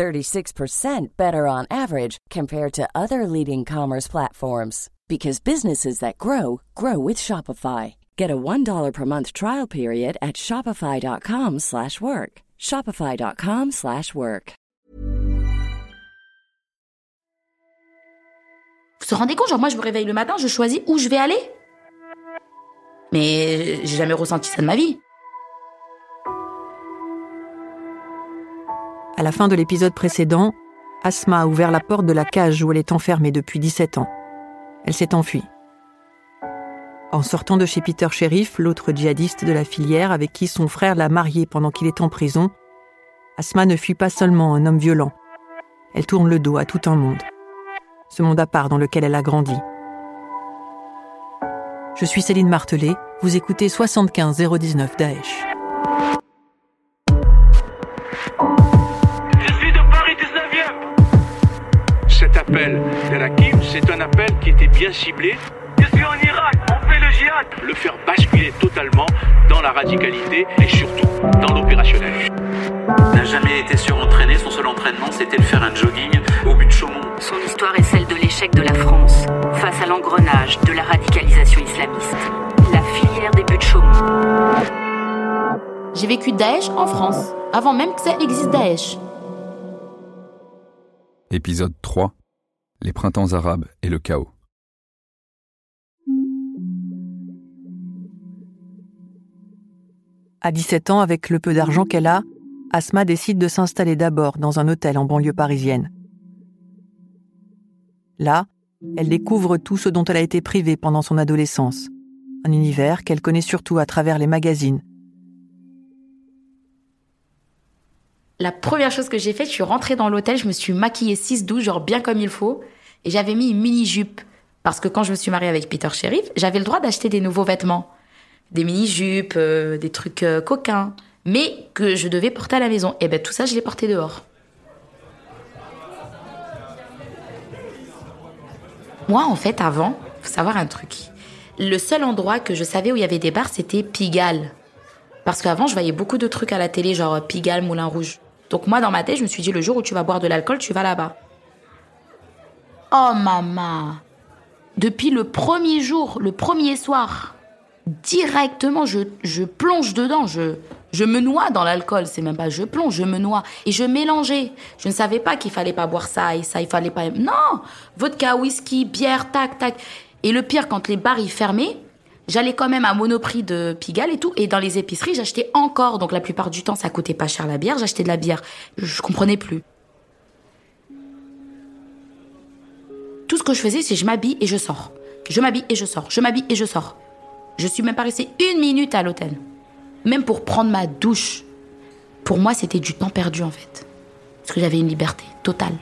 36% better on average compared to other leading commerce platforms because businesses that grow grow with Shopify. Get a $1 per month trial period at shopify.com/work. shopify.com/work. Vous vous rendez compte genre moi je me réveille le matin, je choisis où je vais aller Mais j'ai jamais ressenti ça de ma vie. À la fin de l'épisode précédent, Asma a ouvert la porte de la cage où elle est enfermée depuis 17 ans. Elle s'est enfuie. En sortant de chez Peter Sheriff, l'autre djihadiste de la filière avec qui son frère l'a mariée pendant qu'il est en prison, Asma ne fuit pas seulement un homme violent. Elle tourne le dos à tout un monde. Ce monde à part dans lequel elle a grandi. Je suis Céline Martelet, vous écoutez 75 019 Daesh. Un appel qui était bien ciblé. Je suis en Irak, on fait le djihad. Le faire basculer totalement dans la radicalité et surtout dans l'opérationnel. n'a jamais été surentraîné. Son seul entraînement, c'était de faire un jogging au but de Chaumont. Son histoire est celle de l'échec de la France face à l'engrenage de la radicalisation islamiste. La filière des buts de Chaumont. J'ai vécu Daesh en France, avant même que ça existe Daesh. Épisode 3 Les printemps arabes et le chaos. À 17 ans, avec le peu d'argent qu'elle a, Asma décide de s'installer d'abord dans un hôtel en banlieue parisienne. Là, elle découvre tout ce dont elle a été privée pendant son adolescence, un univers qu'elle connaît surtout à travers les magazines. La première chose que j'ai faite, je suis rentrée dans l'hôtel, je me suis maquillée 6-12, genre bien comme il faut, et j'avais mis une mini-jupe. Parce que quand je me suis mariée avec Peter Sheriff, j'avais le droit d'acheter des nouveaux vêtements. Des mini-jupes, euh, des trucs euh, coquins, mais que je devais porter à la maison. Et ben tout ça, je l'ai porté dehors. Moi, en fait, avant, faut savoir un truc. Le seul endroit que je savais où il y avait des bars, c'était Pigalle. Parce qu'avant, je voyais beaucoup de trucs à la télé, genre Pigalle, Moulin Rouge. Donc moi, dans ma tête, je me suis dit, le jour où tu vas boire de l'alcool, tu vas là-bas. Oh, maman Depuis le premier jour, le premier soir, directement, je, je plonge dedans, je, je me noie dans l'alcool. C'est même pas je plonge, je me noie. Et je mélangeais. Je ne savais pas qu'il fallait pas boire ça et ça, il fallait pas... Non Vodka, whisky, bière, tac, tac. Et le pire, quand les bars y fermaient, j'allais quand même à Monoprix de Pigalle et tout. Et dans les épiceries, j'achetais encore. Donc la plupart du temps, ça coûtait pas cher la bière. J'achetais de la bière. Je, comprenais plus. Tout ce que je faisais, c'est je m'habille et je sors. Je m'habille et je sors. Je m'habille et je sors. Je suis même pas restée une minute à l'hôtel. Même pour prendre ma douche. Pour moi, c'était du temps perdu en fait. Parce que j'avais une liberté totale.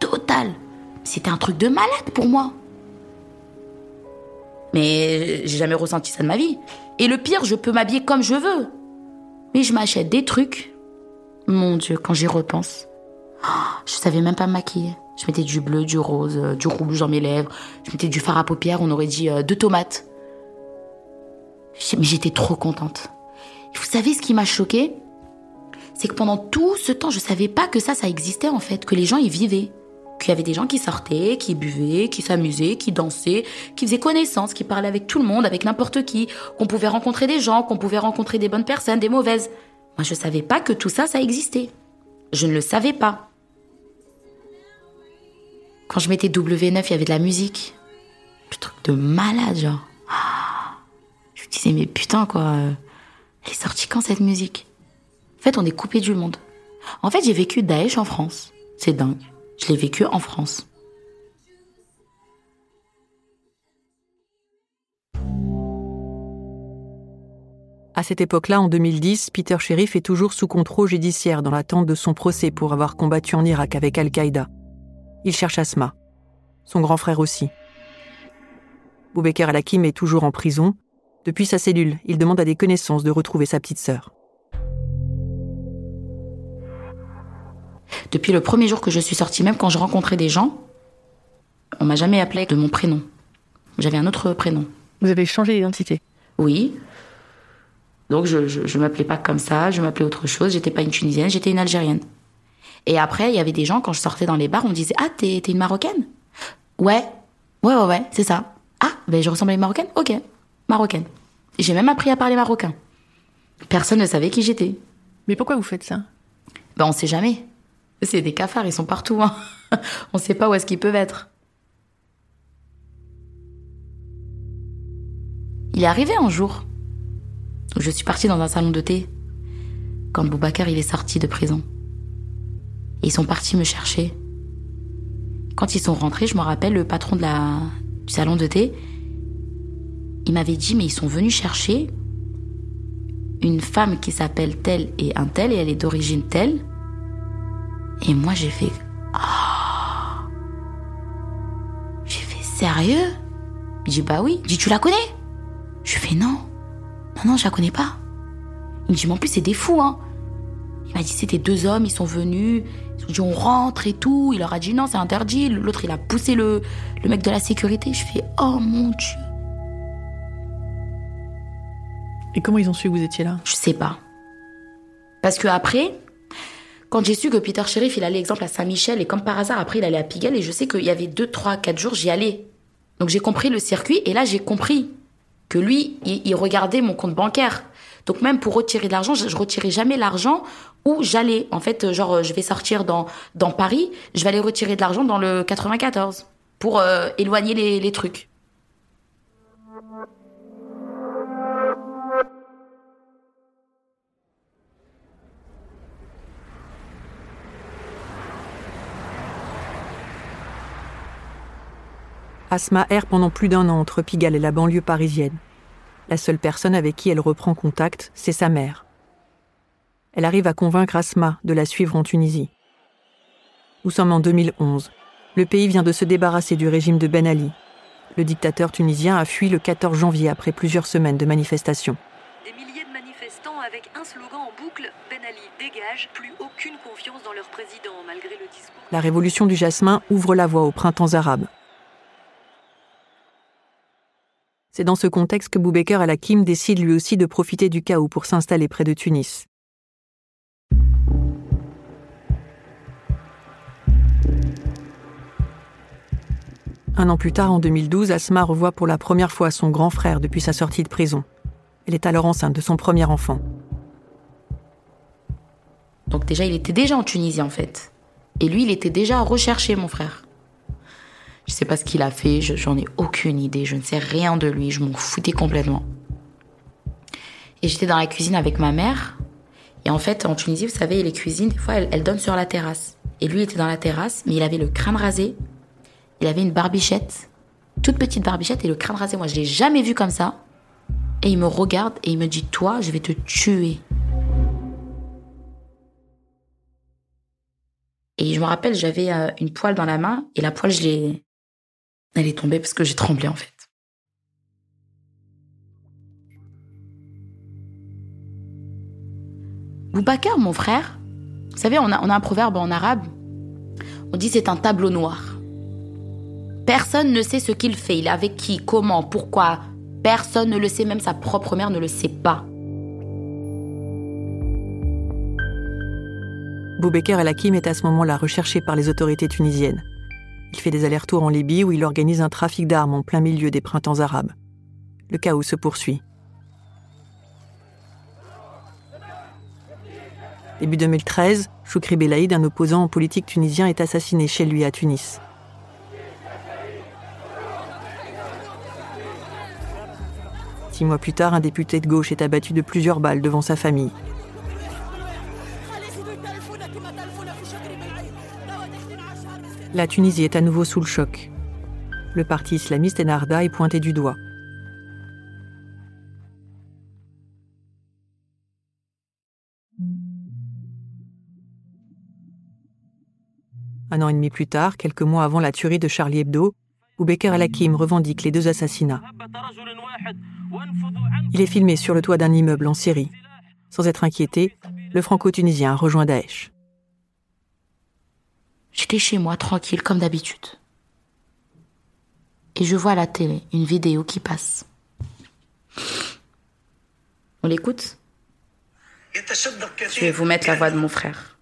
Totale. C'était un truc de malade pour moi. Mais j'ai jamais ressenti ça de ma vie. Et le pire, je peux m'habiller comme je veux. Mais je m'achète des trucs. Mon Dieu, quand j'y repense. oh, je savais même pas me maquiller. Je mettais du bleu, du rose, euh, du rouge dans mes lèvres. Je mettais du fard à paupières, on aurait dit euh, deux tomates. Mais j'étais trop contente. Et vous savez ce qui m'a choquée C'est que pendant tout ce temps, je savais pas que ça, ça existait en fait, que les gens y vivaient. Qu'il y avait des gens qui sortaient, qui buvaient, qui s'amusaient, qui dansaient, qui faisaient connaissance, qui parlaient avec tout le monde, avec n'importe qui, qu'on pouvait rencontrer des gens, qu'on pouvait rencontrer des bonnes personnes, des mauvaises. Moi, je savais pas que tout ça, ça existait. Je ne le savais pas. Quand je mettais W9, il y avait de la musique. Le truc de malade, genre. Ah. Je me disais, mais putain, quoi. Elle est sortie quand cette musique? En fait, on est coupé du monde. En fait, j'ai vécu Daesh en France. C'est dingue. Je l'ai vécu en France. À cette époque-là, en 2010, Peter Sheriff est toujours sous contrôle judiciaire dans l'attente de son procès pour avoir combattu en Irak avec Al-Qaïda. Il cherche Asma. son grand frère aussi. Boubaker Al-Hakim est toujours en prison. Depuis sa cellule, il demande à des connaissances de retrouver sa petite sœur. Depuis le premier jour que je suis sortie, même quand je rencontrais des gens, on m'a jamais appelé de mon prénom. J'avais un autre prénom. Vous avez changé d'identité Oui. Donc je, je, m'appelais pas comme ça, je m'appelais autre chose. J'étais pas une Tunisienne, j'étais une Algérienne. Et après, il y avait des gens, quand je sortais dans les bars, on me disait Ah, t'es une Marocaine? Ouais. Ouais, ouais, ouais, c'est ça. Ah, ben je ressemble à une Marocaine? Ok, Marocaine. J'ai même appris à parler marocain. Personne ne savait qui j'étais. Mais pourquoi vous faites ça? Ben on sait jamais. C'est des cafards, ils sont partout. Hein. on sait pas où est-ce qu'ils peuvent être. Il est arrivé un jour où je suis partie dans un salon de thé quand Boubacar il est sorti de prison. Et ils sont partis me chercher. Quand ils sont rentrés, je me rappelle le patron de la, du salon de thé, il m'avait dit mais ils sont venus chercher une femme qui s'appelle telle et un tel et elle est d'origine telle. Et moi j'ai fait ah. J'ai fait sérieux? Il dit bah oui. Il dit tu la connais? Je fais non. Non, non, je la connais pas. Il me dit, mais en plus, c'est des fous, hein. Il m'a dit, c'était deux hommes, ils sont venus, ils ont dit, on rentre et tout. Il leur a dit, non, c'est interdit. L'autre, il a poussé le, le mec de la sécurité. Je fais, oh mon Dieu. Et comment ils ont su que vous étiez là? Je sais pas. Parce que après, quand j'ai su que Peter Sheriff, il allait, exemple, à Saint-Michel, et comme par hasard, après, il allait à Pigalle, et je sais qu'il y avait deux, trois, quatre jours, j'y allais. Donc j'ai compris le circuit, et là, j'ai compris que lui, il, regardait mon compte bancaire. Donc même pour retirer de l'argent, je, ne retirais jamais l'argent où j'allais. En fait, genre, je vais sortir dans, dans Paris, je vais aller retirer de l'argent dans le 94 pour euh, éloigner les, les trucs. Asma erre pendant plus d'un an entre Pigalle et la banlieue parisienne. La seule personne avec qui elle reprend contact, c'est sa mère. Elle arrive à convaincre Asma de la suivre en Tunisie. Nous sommes en 2011. Le pays vient de se débarrasser du régime de Ben Ali. Le dictateur tunisien a fui le 14 janvier après plusieurs semaines de manifestations. Des milliers de manifestants avec un slogan en boucle Ben Ali dégage, plus aucune confiance dans leur président malgré le discours. La révolution du jasmin ouvre la voie aux printemps arabes. C'est dans ce contexte que Boubaker al-Hakim décide lui aussi de profiter du chaos pour s'installer près de Tunis. Un an plus tard, en 2012, Asma revoit pour la première fois son grand frère depuis sa sortie de prison. Elle est alors enceinte de son premier enfant. Donc déjà, il était déjà en Tunisie en fait. Et lui, il était déjà recherché, mon frère. Je sais pas ce qu'il a fait, j'en ai aucune idée, je ne sais rien de lui, je m'en foutais complètement. Et j'étais dans la cuisine avec ma mère. Et en fait, en Tunisie, vous savez, les cuisines, des fois, elles, donnent sur la terrasse. Et lui était dans la terrasse, mais il avait le crâne rasé. Il avait une barbichette, toute petite barbichette et le crâne rasé. Moi, je l'ai jamais vu comme ça. Et il me regarde et il me dit, toi, je vais te tuer. Et je me rappelle, j'avais euh, une poêle dans la main et la poêle, je l'ai, elle est tombée parce que j'ai tremblé en fait. Boubacar, mon frère, vous savez, on a, on a un proverbe en arabe. On dit c'est un tableau noir. Personne ne sait ce qu'il fait, il est avec qui, comment, pourquoi. Personne ne le sait, même sa propre mère ne le sait pas. Boubacar El-Hakim est à ce moment-là recherché par les autorités tunisiennes. Il fait des allers-retours en Libye où il organise un trafic d'armes en plein milieu des printemps arabes. Le chaos se poursuit. Début 2013, Choukri Belaïd, un opposant politique tunisien, est assassiné chez lui à Tunis. Six mois plus tard, un député de gauche est abattu de plusieurs balles devant sa famille. La Tunisie est à nouveau sous le choc. Le parti islamiste Enarda est pointé du doigt. Un an et demi plus tard, quelques mois avant la tuerie de Charlie Hebdo, Boubaker El-Hakim revendique les deux assassinats. Il est filmé sur le toit d'un immeuble en Syrie. Sans être inquiété, le franco-tunisien rejoint Daesh. J'étais chez moi, tranquille, comme d'habitude. Et je vois à la télé une vidéo qui passe. On l'écoute? Je vais vous mettre la voix de mon frère.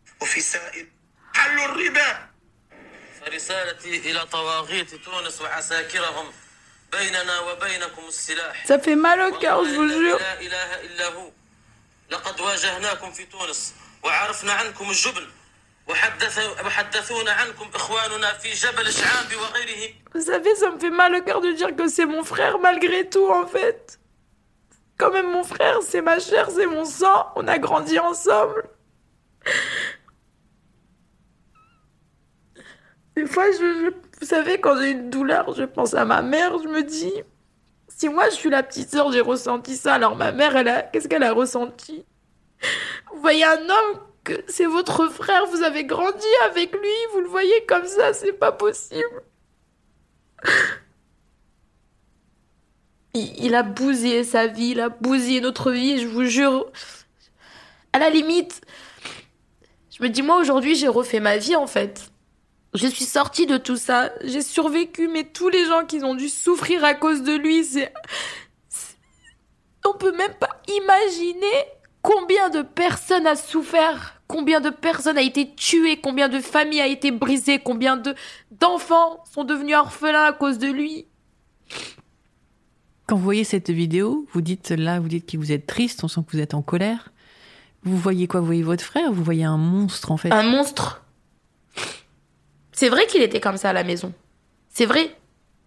Ça fait mal au cœur, je vous jure. Vous savez, ça me fait mal au cœur de dire que c'est mon frère malgré tout, en fait. Quand même mon frère, c'est ma chair, c'est mon sang, on a grandi ensemble. Des fois, je, vous savez, quand j'ai une douleur, je pense à ma mère, je me dis, si moi je suis la petite sœur, j'ai ressenti ça, alors ma mère, qu'est-ce qu'elle a ressenti? Vous voyez un homme que c'est votre frère, vous avez grandi avec lui, vous le voyez comme ça, c'est pas possible. Il, a bousillé sa vie, il a bousillé notre vie, je vous jure. À la limite, je me dis, moi aujourd'hui, j'ai refait ma vie en fait. Je suis sortie de tout ça, j'ai survécu, mais tous les gens qui ont dû souffrir à cause de lui, c'est. On peut même pas imaginer Combien de personnes a souffert? Combien de personnes a été tuées Combien de familles a été brisées? Combien de d'enfants sont devenus orphelins à cause de lui? Quand vous voyez cette vidéo, vous dites là, vous dites que vous êtes triste, on sent que vous êtes en colère. Vous voyez quoi? Vous voyez votre frère? Vous voyez un monstre en fait? Un monstre C'est vrai qu'il était comme ça à la maison. C'est vrai.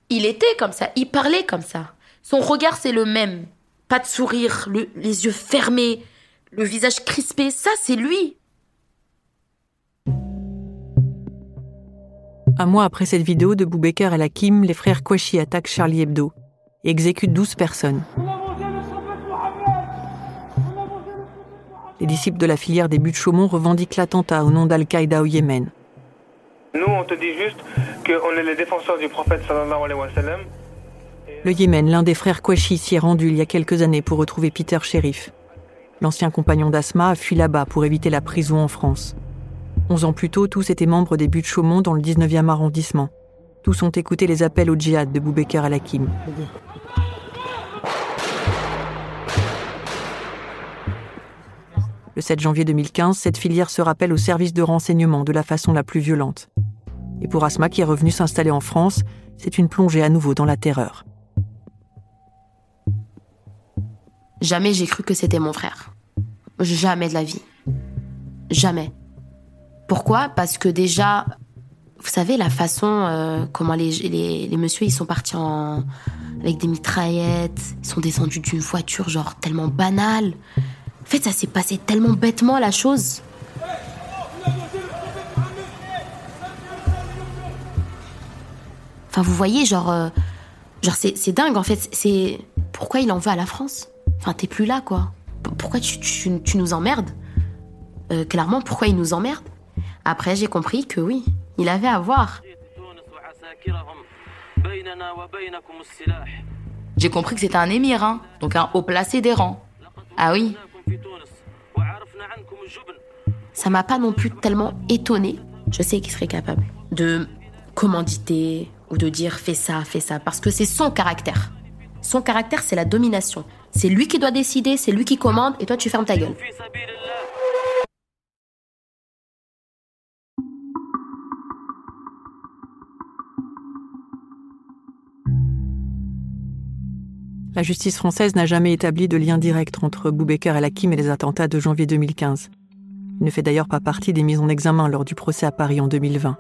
Il était comme ça. Il parlait comme ça. Son regard, c'est le même. Pas de sourire, les yeux fermés, le visage crispé, ça c'est lui. Un mois après cette vidéo de Boubaker et Hakim, les frères Kouachi attaquent Charlie Hebdo et exécutent 12 personnes. Les disciples de la filière des buts de Chaumont revendiquent l'attentat au nom d'Al-Qaïda au Yémen. Nous, on te dit juste qu'on est les défenseurs du prophète sallallahu alayhi wa sallam. Le Yémen, l'un des frères Kouachi s'y est rendu il y a quelques années pour retrouver Peter Sheriff. L'ancien compagnon d'Asma a fui là-bas pour éviter la prison en France. Onze ans plus tôt, tous étaient membres des buts de Chaumont dans le 19e arrondissement. Tous ont écouté les appels au djihad de Boubaker al-Hakim. Le 7 janvier 2015, cette filière se rappelle au service de renseignement de la façon la plus violente. Et pour Asma, qui est revenu s'installer en France, c'est une plongée à nouveau dans la terreur. Jamais j'ai cru que c'était mon frère. Jamais de la vie. Jamais. Pourquoi? Parce que déjà, vous savez, la façon euh, comment les, les, messieurs ils sont partis en, avec des mitraillettes, ils sont descendus d'une voiture genre tellement banale. En fait, ça s'est passé tellement bêtement la chose. Enfin, vous voyez, genre, euh, genre c'est dingue en fait. C'est pourquoi il en veut à la France? Enfin, t'es plus là, quoi. Pourquoi tu, nous emmerdes? Euh, Clairement, pourquoi il nous emmerde? Après, j'ai compris que oui, il avait à voir. J'ai compris que c'était un émir, hein, donc un haut placé des rangs. Ah oui. Ça m'a pas non plus tellement étonné. Je sais qu'il serait capable de commanditer ou de dire fais ça, fais ça, parce que c'est son caractère. Son caractère, c'est la domination. C'est lui qui doit décider, c'est lui qui commande, et toi tu fermes ta gueule. La justice française n'a jamais établi de lien direct entre Boubaker el-Hakim et les attentats de janvier 2015. Il ne fait d'ailleurs pas partie des mises en examen lors du procès à Paris en 2020.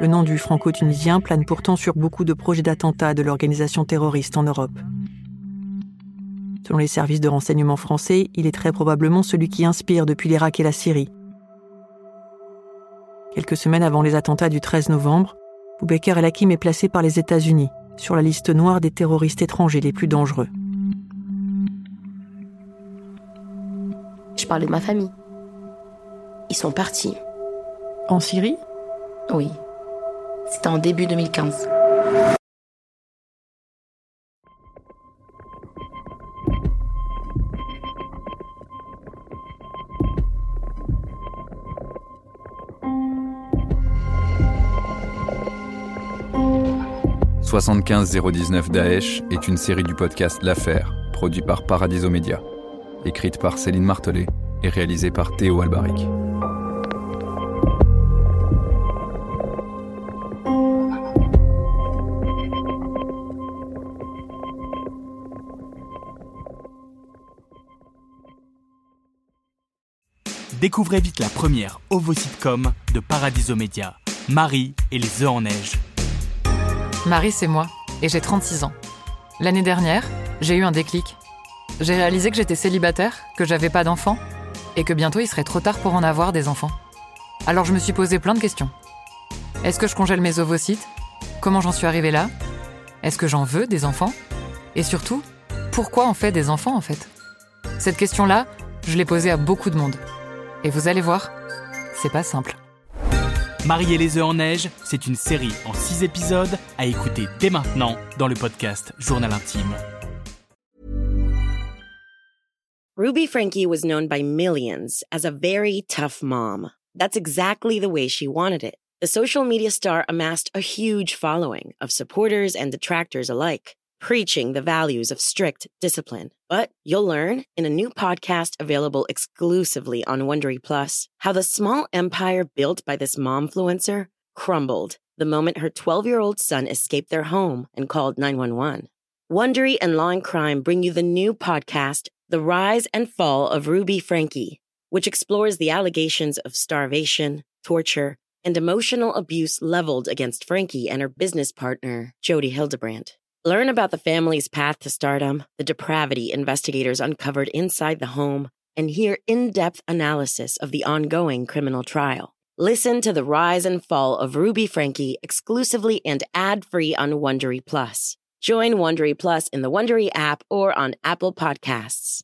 Le nom du franco-tunisien plane pourtant sur beaucoup de projets d'attentats de l'organisation terroriste en Europe. Selon les services de renseignement français, il est très probablement celui qui inspire depuis l'Irak et la Syrie. Quelques semaines avant les attentats du 13 novembre, Boubaker el-Hakim est placé par les États-Unis sur la liste noire des terroristes étrangers les plus dangereux. Je parlais de ma famille. ils sont partis. En Syrie? Oui. C'était en début 2015. « 75019 Daesh est une série du podcast L'Affaire, produit par Paradiso Media, écrite par Céline Martelet et réalisée par Théo Albaric. Découvrez vite la première ovo-sitcom de Paradiso Media, Marie et les œufs en neige. Marie, c'est moi, et j'ai 36 ans. L'année dernière, j'ai eu un déclic. J'ai réalisé que j'étais célibataire, que j'avais pas d'enfants, et que bientôt il serait trop tard pour en avoir des enfants. Alors je me suis posé plein de questions. Est-ce que je congèle mes ovocytes Comment j'en suis arrivée là? Est-ce que j'en veux des enfants? Et surtout, pourquoi on fait des enfants en fait? Cette question-là, je l'ai posée à beaucoup de monde. Et vous allez voir, c'est pas simple. Marie et les œufs en neige, c'est une série en 6 épisodes à écouter dès maintenant dans le podcast Journal Intime. Ruby Frankie was known by millions as a very tough mom. That's exactly the way she wanted it. The social media star amassed a huge following of supporters and detractors alike, preaching the values of strict discipline. But you'll learn in a new podcast available exclusively on Wondery Plus how the small empire built by this momfluencer crumbled the moment her 12 year old son escaped their home and called 911. Wondery and Law and Crime bring you the new podcast, The Rise and Fall of Ruby Frankie, which explores the allegations of starvation, torture, and emotional abuse leveled against Frankie and her business partner, Jody Hildebrandt. Learn about the family's path to stardom, the depravity investigators uncovered inside the home, and hear in depth analysis of the ongoing criminal trial. Listen to the rise and fall of Ruby Frankie exclusively and ad free on Wondery Plus. Join Wondery Plus in the Wondery app or on Apple Podcasts.